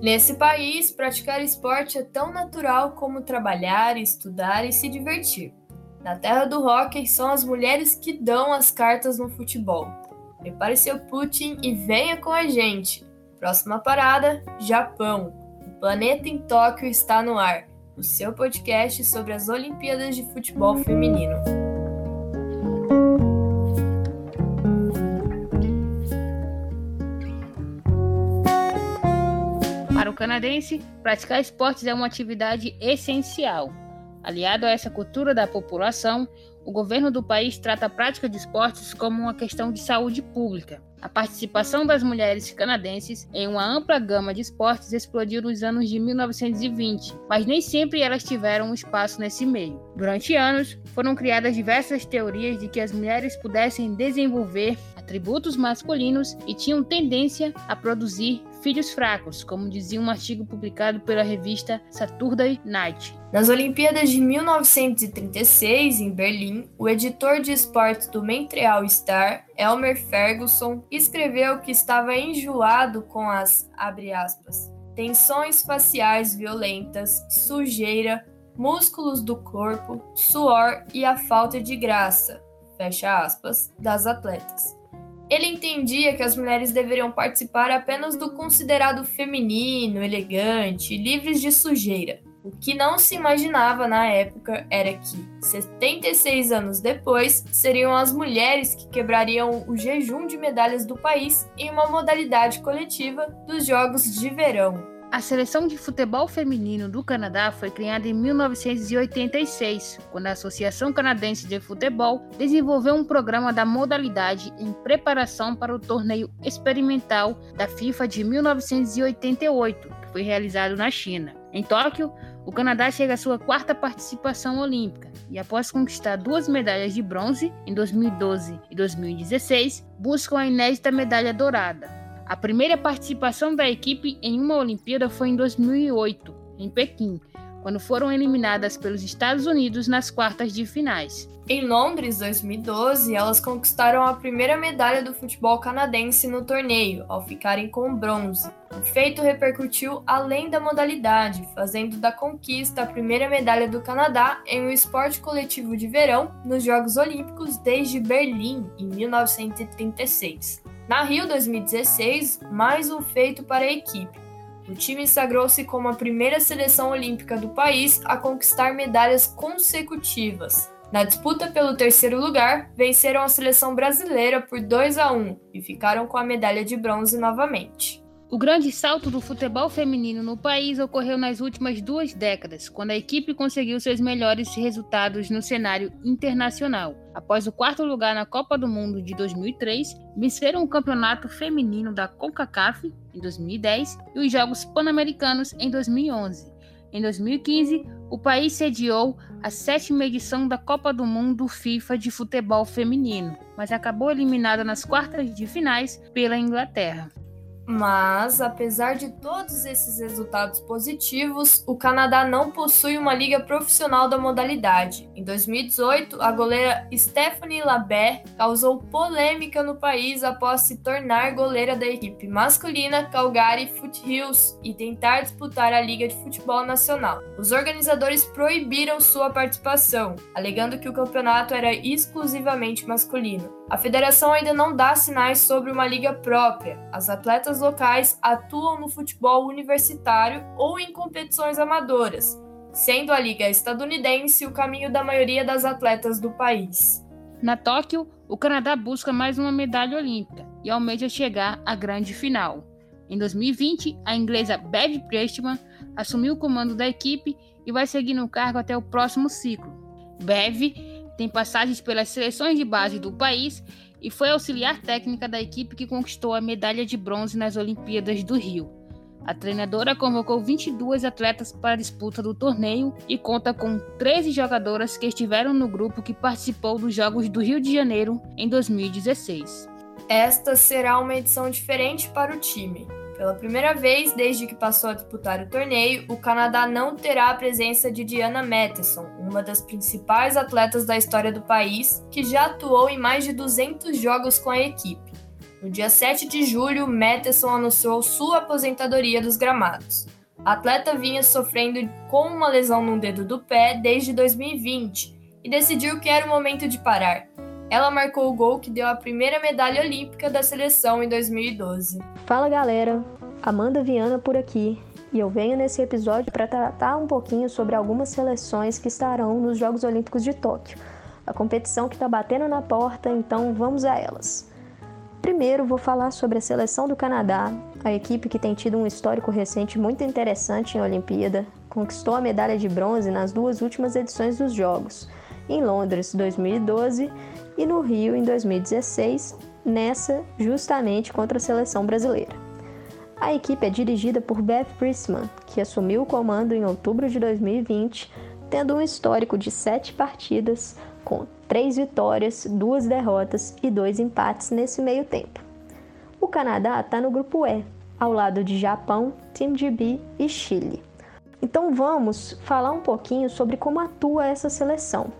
Nesse país, praticar esporte é tão natural como trabalhar, estudar e se divertir. Na terra do hockey, são as mulheres que dão as cartas no futebol. Prepare seu Putin e venha com a gente. Próxima parada: Japão. O planeta em Tóquio está no ar. O seu podcast sobre as Olimpíadas de Futebol Feminino. Canadense, praticar esportes é uma atividade essencial. Aliado a essa cultura da população, o governo do país trata a prática de esportes como uma questão de saúde pública. A participação das mulheres canadenses em uma ampla gama de esportes explodiu nos anos de 1920, mas nem sempre elas tiveram um espaço nesse meio. Durante anos, foram criadas diversas teorias de que as mulheres pudessem desenvolver atributos masculinos e tinham tendência a produzir filhos fracos, como dizia um artigo publicado pela revista Saturday Night. Nas Olimpíadas de 1936, em Berlim, o editor de esportes do Montreal Star, Elmer Ferguson, escreveu que estava enjoado com as, aspas, tensões faciais violentas, sujeira, músculos do corpo, suor e a falta de graça, fecha aspas, das atletas. Ele entendia que as mulheres deveriam participar apenas do considerado feminino, elegante, livres de sujeira. O que não se imaginava na época era que, 76 anos depois, seriam as mulheres que quebrariam o jejum de medalhas do país em uma modalidade coletiva dos Jogos de Verão. A seleção de futebol feminino do Canadá foi criada em 1986, quando a Associação Canadense de Futebol desenvolveu um programa da modalidade em preparação para o torneio experimental da FIFA de 1988, que foi realizado na China. Em Tóquio, o Canadá chega à sua quarta participação olímpica e, após conquistar duas medalhas de bronze em 2012 e 2016, buscam a inédita medalha dourada. A primeira participação da equipe em uma Olimpíada foi em 2008, em Pequim, quando foram eliminadas pelos Estados Unidos nas quartas de finais. Em Londres, 2012, elas conquistaram a primeira medalha do futebol canadense no torneio, ao ficarem com bronze. O feito repercutiu além da modalidade, fazendo da conquista a primeira medalha do Canadá em um esporte coletivo de verão nos Jogos Olímpicos desde Berlim, em 1936. Na Rio 2016, mais um feito para a equipe. O time sagrou-se como a primeira seleção olímpica do país a conquistar medalhas consecutivas. Na disputa pelo terceiro lugar, venceram a seleção brasileira por 2 a 1 e ficaram com a medalha de bronze novamente. O grande salto do futebol feminino no país ocorreu nas últimas duas décadas, quando a equipe conseguiu seus melhores resultados no cenário internacional. Após o quarto lugar na Copa do Mundo de 2003, venceram o Campeonato Feminino da CONCACAF em 2010 e os Jogos Pan-Americanos em 2011. Em 2015, o país sediou a sétima edição da Copa do Mundo FIFA de futebol feminino, mas acabou eliminada nas quartas de finais pela Inglaterra. Mas, apesar de todos esses resultados positivos, o Canadá não possui uma liga profissional da modalidade. Em 2018, a goleira Stephanie Labert causou polêmica no país após se tornar goleira da equipe masculina Calgary Foothills e tentar disputar a Liga de Futebol Nacional. Os organizadores proibiram sua participação, alegando que o campeonato era exclusivamente masculino. A federação ainda não dá sinais sobre uma liga própria. As atletas locais atuam no futebol universitário ou em competições amadoras, sendo a liga estadunidense o caminho da maioria das atletas do país. Na Tóquio, o Canadá busca mais uma medalha olímpica e almeja chegar à grande final. Em 2020, a inglesa Bev Prestman assumiu o comando da equipe e vai seguir no cargo até o próximo ciclo. Bev tem passagens pelas seleções de base do país e foi auxiliar técnica da equipe que conquistou a medalha de bronze nas Olimpíadas do Rio. A treinadora convocou 22 atletas para a disputa do torneio e conta com 13 jogadoras que estiveram no grupo que participou dos Jogos do Rio de Janeiro em 2016. Esta será uma edição diferente para o time. Pela primeira vez desde que passou a disputar o torneio, o Canadá não terá a presença de Diana Matheson, uma das principais atletas da história do país, que já atuou em mais de 200 jogos com a equipe. No dia 7 de julho, Matheson anunciou sua aposentadoria dos gramados. A atleta vinha sofrendo com uma lesão no dedo do pé desde 2020 e decidiu que era o momento de parar. Ela marcou o gol que deu a primeira medalha olímpica da seleção em 2012. Fala galera, Amanda Viana por aqui e eu venho nesse episódio para tratar um pouquinho sobre algumas seleções que estarão nos Jogos Olímpicos de Tóquio. A competição que está batendo na porta, então vamos a elas. Primeiro, vou falar sobre a seleção do Canadá, a equipe que tem tido um histórico recente muito interessante em Olimpíada, conquistou a medalha de bronze nas duas últimas edições dos Jogos, em Londres 2012 e no Rio em 2016, nessa justamente contra a seleção brasileira. A equipe é dirigida por Beth Priestman, que assumiu o comando em outubro de 2020, tendo um histórico de sete partidas, com três vitórias, duas derrotas e dois empates nesse meio tempo. O Canadá está no grupo E, ao lado de Japão, Team GB e Chile. Então vamos falar um pouquinho sobre como atua essa seleção.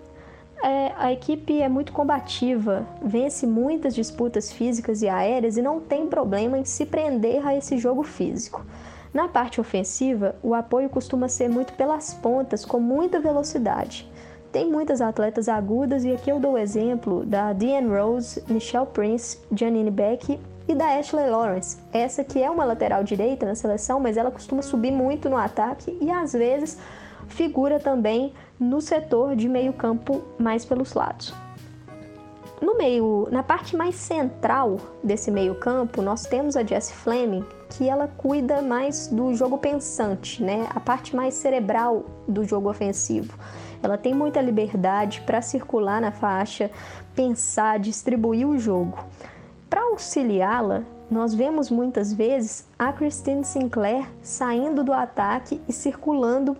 É, a equipe é muito combativa, vence muitas disputas físicas e aéreas e não tem problema em se prender a esse jogo físico. Na parte ofensiva, o apoio costuma ser muito pelas pontas, com muita velocidade. Tem muitas atletas agudas e aqui eu dou o exemplo da Deanne Rose, Michelle Prince, Janine Beck e da Ashley Lawrence. Essa que é uma lateral direita na seleção, mas ela costuma subir muito no ataque e às vezes figura também no setor de meio campo mais pelos lados. No meio, na parte mais central desse meio campo, nós temos a Jessie Fleming, que ela cuida mais do jogo pensante, né? A parte mais cerebral do jogo ofensivo. Ela tem muita liberdade para circular na faixa, pensar, distribuir o jogo. Para auxiliá-la, nós vemos muitas vezes a Christine Sinclair saindo do ataque e circulando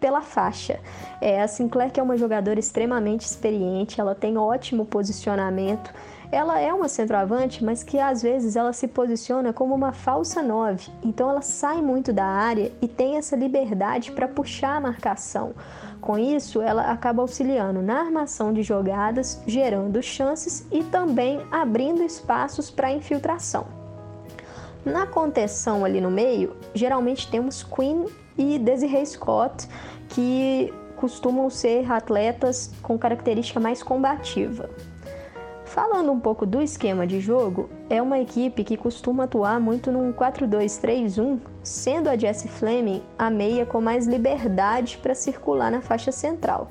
pela faixa. É, a Sinclair que é uma jogadora extremamente experiente, ela tem ótimo posicionamento. Ela é uma centroavante, mas que às vezes ela se posiciona como uma falsa nove. Então ela sai muito da área e tem essa liberdade para puxar a marcação. Com isso, ela acaba auxiliando na armação de jogadas, gerando chances e também abrindo espaços para infiltração. Na contenção ali no meio, geralmente temos Queen e Desiree Scott, que costumam ser atletas com característica mais combativa. Falando um pouco do esquema de jogo, é uma equipe que costuma atuar muito num 4-2-3-1, sendo a Jessie Fleming a meia com mais liberdade para circular na faixa central.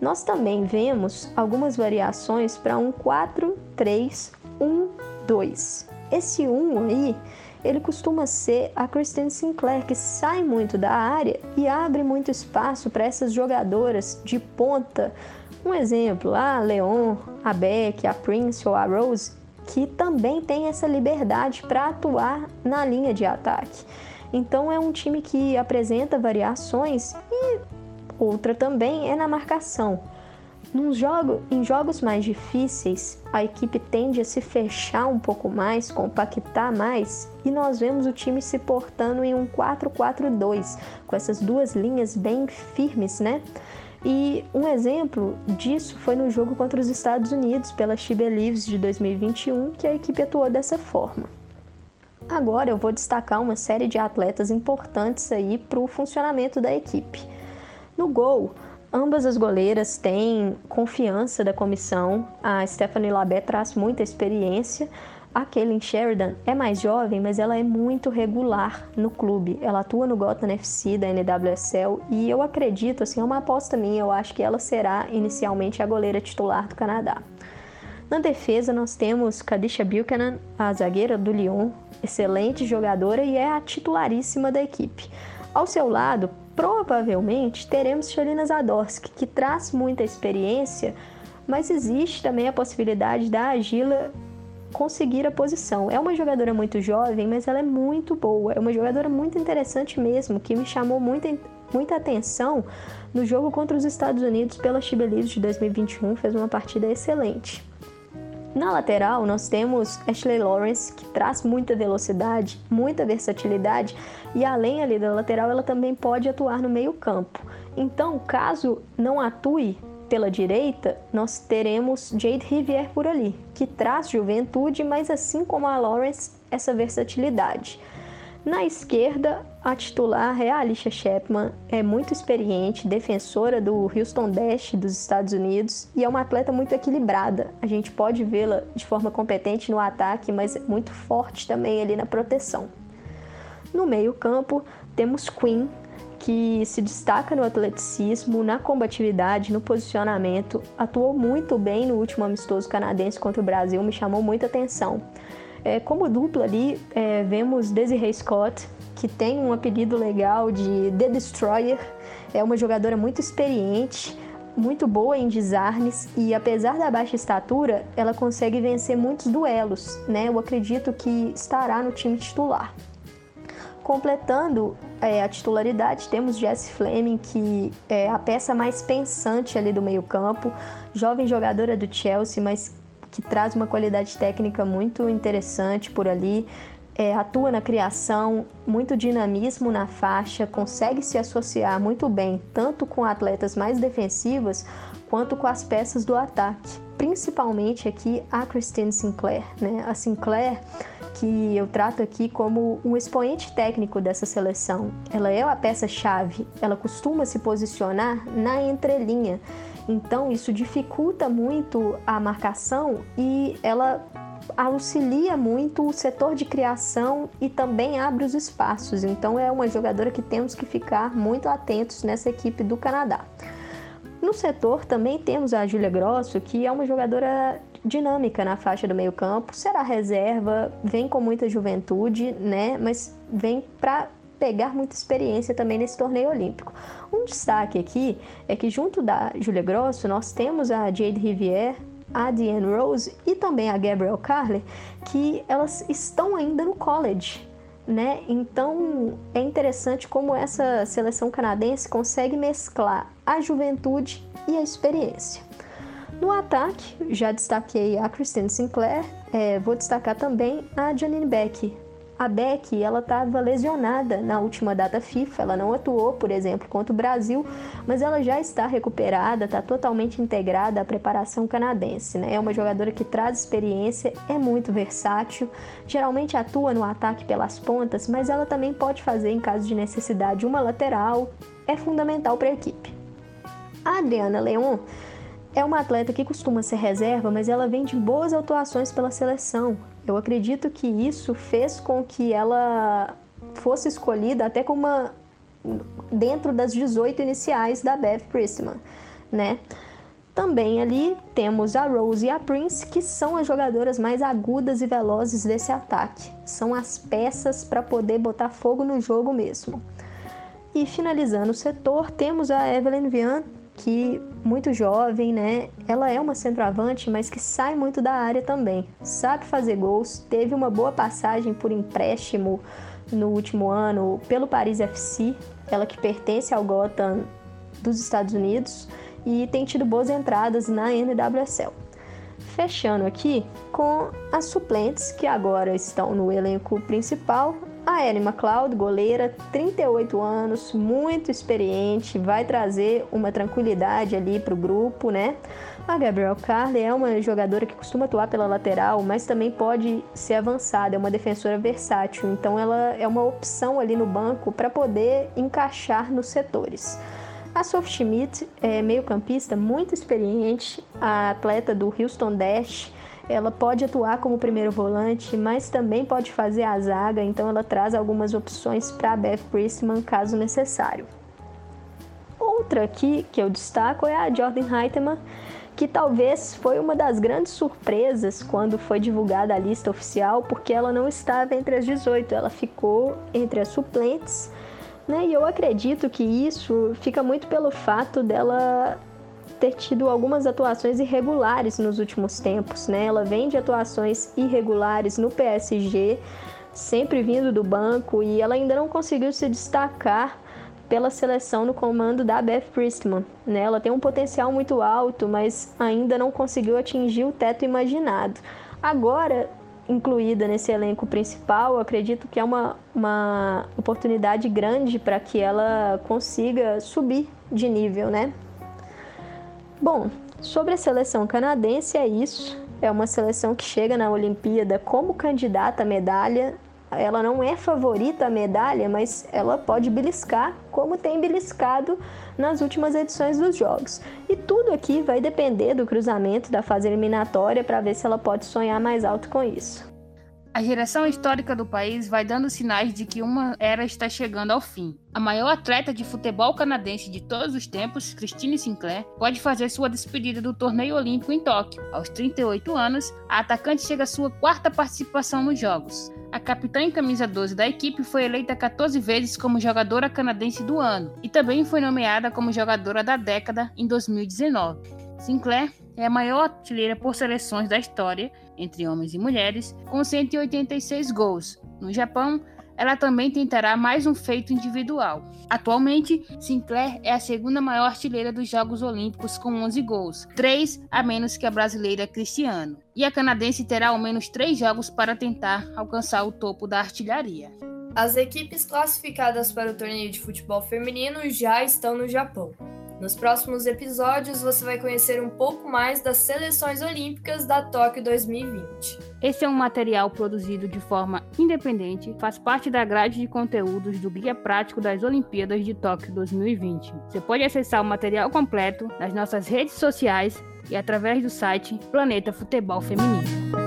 Nós também vemos algumas variações para um 4-3-1-2. Esse 1 aí ele costuma ser a Christine Sinclair, que sai muito da área e abre muito espaço para essas jogadoras de ponta. Um exemplo, a Leon, a Beck, a Prince ou a Rose, que também tem essa liberdade para atuar na linha de ataque. Então é um time que apresenta variações e outra também é na marcação. Jogo, em jogos mais difíceis, a equipe tende a se fechar um pouco mais, compactar mais, e nós vemos o time se portando em um 4-4-2, com essas duas linhas bem firmes, né? E um exemplo disso foi no jogo contra os Estados Unidos pela She Believes de 2021, que a equipe atuou dessa forma. Agora eu vou destacar uma série de atletas importantes aí para o funcionamento da equipe. No gol, Ambas as goleiras têm confiança da comissão. A Stephanie Labé traz muita experiência. A Kaylin Sheridan é mais jovem, mas ela é muito regular no clube. Ela atua no Gotham FC da NWSL e eu acredito, assim, é uma aposta minha, eu acho que ela será inicialmente a goleira titular do Canadá. Na defesa, nós temos Kadisha Buchanan, a zagueira do Lyon, excelente jogadora e é a titularíssima da equipe. Ao seu lado, provavelmente teremos Shalina Zadorsky, que traz muita experiência, mas existe também a possibilidade da Agila conseguir a posição. É uma jogadora muito jovem, mas ela é muito boa. É uma jogadora muito interessante mesmo, que me chamou muita, muita atenção no jogo contra os Estados Unidos pela Chibelize de 2021. Fez uma partida excelente. Na lateral, nós temos Ashley Lawrence, que traz muita velocidade, muita versatilidade, e além ali da lateral, ela também pode atuar no meio-campo. Então, caso não atue pela direita, nós teremos Jade Rivière por ali, que traz juventude, mas assim como a Lawrence, essa versatilidade. Na esquerda, a titular é a Alicia Chapman, é muito experiente, defensora do Houston Dash dos Estados Unidos e é uma atleta muito equilibrada. A gente pode vê-la de forma competente no ataque, mas muito forte também ali na proteção. No meio-campo, temos Queen, que se destaca no atleticismo, na combatividade, no posicionamento, atuou muito bem no último amistoso canadense contra o Brasil, me chamou muita atenção. É, como dupla ali, é, vemos Desiree Scott, que tem um apelido legal de The Destroyer. É uma jogadora muito experiente, muito boa em desarmes e apesar da baixa estatura, ela consegue vencer muitos duelos, né? Eu acredito que estará no time titular. Completando é, a titularidade, temos Jess Fleming, que é a peça mais pensante ali do meio-campo, jovem jogadora do Chelsea, mas que traz uma qualidade técnica muito interessante por ali. É, atua na criação, muito dinamismo na faixa, consegue se associar muito bem tanto com atletas mais defensivas quanto com as peças do ataque, principalmente aqui a Christine Sinclair. Né? A Sinclair, que eu trato aqui como um expoente técnico dessa seleção, ela é a peça-chave, ela costuma se posicionar na entrelinha então, isso dificulta muito a marcação e ela auxilia muito o setor de criação e também abre os espaços. Então, é uma jogadora que temos que ficar muito atentos nessa equipe do Canadá. No setor também temos a Júlia Grosso, que é uma jogadora dinâmica na faixa do meio-campo, será reserva, vem com muita juventude, né? Mas vem para pegar muita experiência também nesse torneio olímpico. Um destaque aqui é que junto da Julia Grosso nós temos a Jade Rivière, a Diane Rose e também a Gabrielle Carler, que elas estão ainda no college. Né? Então é interessante como essa seleção canadense consegue mesclar a juventude e a experiência. No ataque, já destaquei a Christine Sinclair, é, vou destacar também a Janine Beck, a Beck, ela estava lesionada na última data FIFA, ela não atuou, por exemplo, contra o Brasil, mas ela já está recuperada, está totalmente integrada à preparação canadense. Né? É uma jogadora que traz experiência, é muito versátil, geralmente atua no ataque pelas pontas, mas ela também pode fazer, em caso de necessidade, uma lateral, é fundamental para a equipe. A Adriana Leon é uma atleta que costuma ser reserva, mas ela vem de boas atuações pela seleção. Eu acredito que isso fez com que ela fosse escolhida até como uma dentro das 18 iniciais da Beth Priestman, né? Também ali temos a Rose e a Prince, que são as jogadoras mais agudas e velozes desse ataque. São as peças para poder botar fogo no jogo mesmo. E finalizando o setor, temos a Evelyn Vian, que muito jovem, né? Ela é uma centroavante, mas que sai muito da área também. Sabe fazer gols, teve uma boa passagem por empréstimo no último ano pelo Paris FC, ela que pertence ao Gotham dos Estados Unidos e tem tido boas entradas na NWSL. Fechando aqui com as suplentes que agora estão no elenco principal, a Ellie McLeod, goleira, 38 anos, muito experiente, vai trazer uma tranquilidade ali para o grupo, né? A Gabrielle Carly é uma jogadora que costuma atuar pela lateral, mas também pode ser avançada, é uma defensora versátil, então ela é uma opção ali no banco para poder encaixar nos setores. A Sophie Schmidt é meio-campista muito experiente, a atleta do Houston Dash, ela pode atuar como primeiro volante, mas também pode fazer a zaga, então ela traz algumas opções para Beth Priestman caso necessário. Outra aqui que eu destaco é a Jordan Heitman, que talvez foi uma das grandes surpresas quando foi divulgada a lista oficial, porque ela não estava entre as 18, ela ficou entre as suplentes. Né? E eu acredito que isso fica muito pelo fato dela ter tido algumas atuações irregulares nos últimos tempos, né? Ela vem de atuações irregulares no PSG, sempre vindo do banco, e ela ainda não conseguiu se destacar pela seleção no comando da Beth Priestman. Né? Ela tem um potencial muito alto, mas ainda não conseguiu atingir o teto imaginado. Agora, incluída nesse elenco principal, acredito que é uma, uma oportunidade grande para que ela consiga subir de nível, né? Bom, sobre a seleção canadense é isso. É uma seleção que chega na Olimpíada como candidata à medalha. Ela não é favorita à medalha, mas ela pode beliscar, como tem beliscado nas últimas edições dos Jogos. E tudo aqui vai depender do cruzamento da fase eliminatória para ver se ela pode sonhar mais alto com isso. A geração histórica do país vai dando sinais de que uma era está chegando ao fim. A maior atleta de futebol canadense de todos os tempos, Christine Sinclair, pode fazer sua despedida do torneio olímpico em Tóquio. Aos 38 anos, a atacante chega à sua quarta participação nos Jogos. A capitã em camisa 12 da equipe foi eleita 14 vezes como jogadora canadense do ano e também foi nomeada como jogadora da década em 2019. Sinclair é a maior artilheira por seleções da história, entre homens e mulheres, com 186 gols. No Japão, ela também tentará mais um feito individual. Atualmente, Sinclair é a segunda maior artilheira dos Jogos Olímpicos com 11 gols, três a menos que a brasileira Cristiano. E a canadense terá ao menos três jogos para tentar alcançar o topo da artilharia. As equipes classificadas para o torneio de futebol feminino já estão no Japão. Nos próximos episódios você vai conhecer um pouco mais das seleções olímpicas da Tóquio 2020. Esse é um material produzido de forma independente, faz parte da grade de conteúdos do Guia Prático das Olimpíadas de Tóquio 2020. Você pode acessar o material completo nas nossas redes sociais e através do site Planeta Futebol Feminino.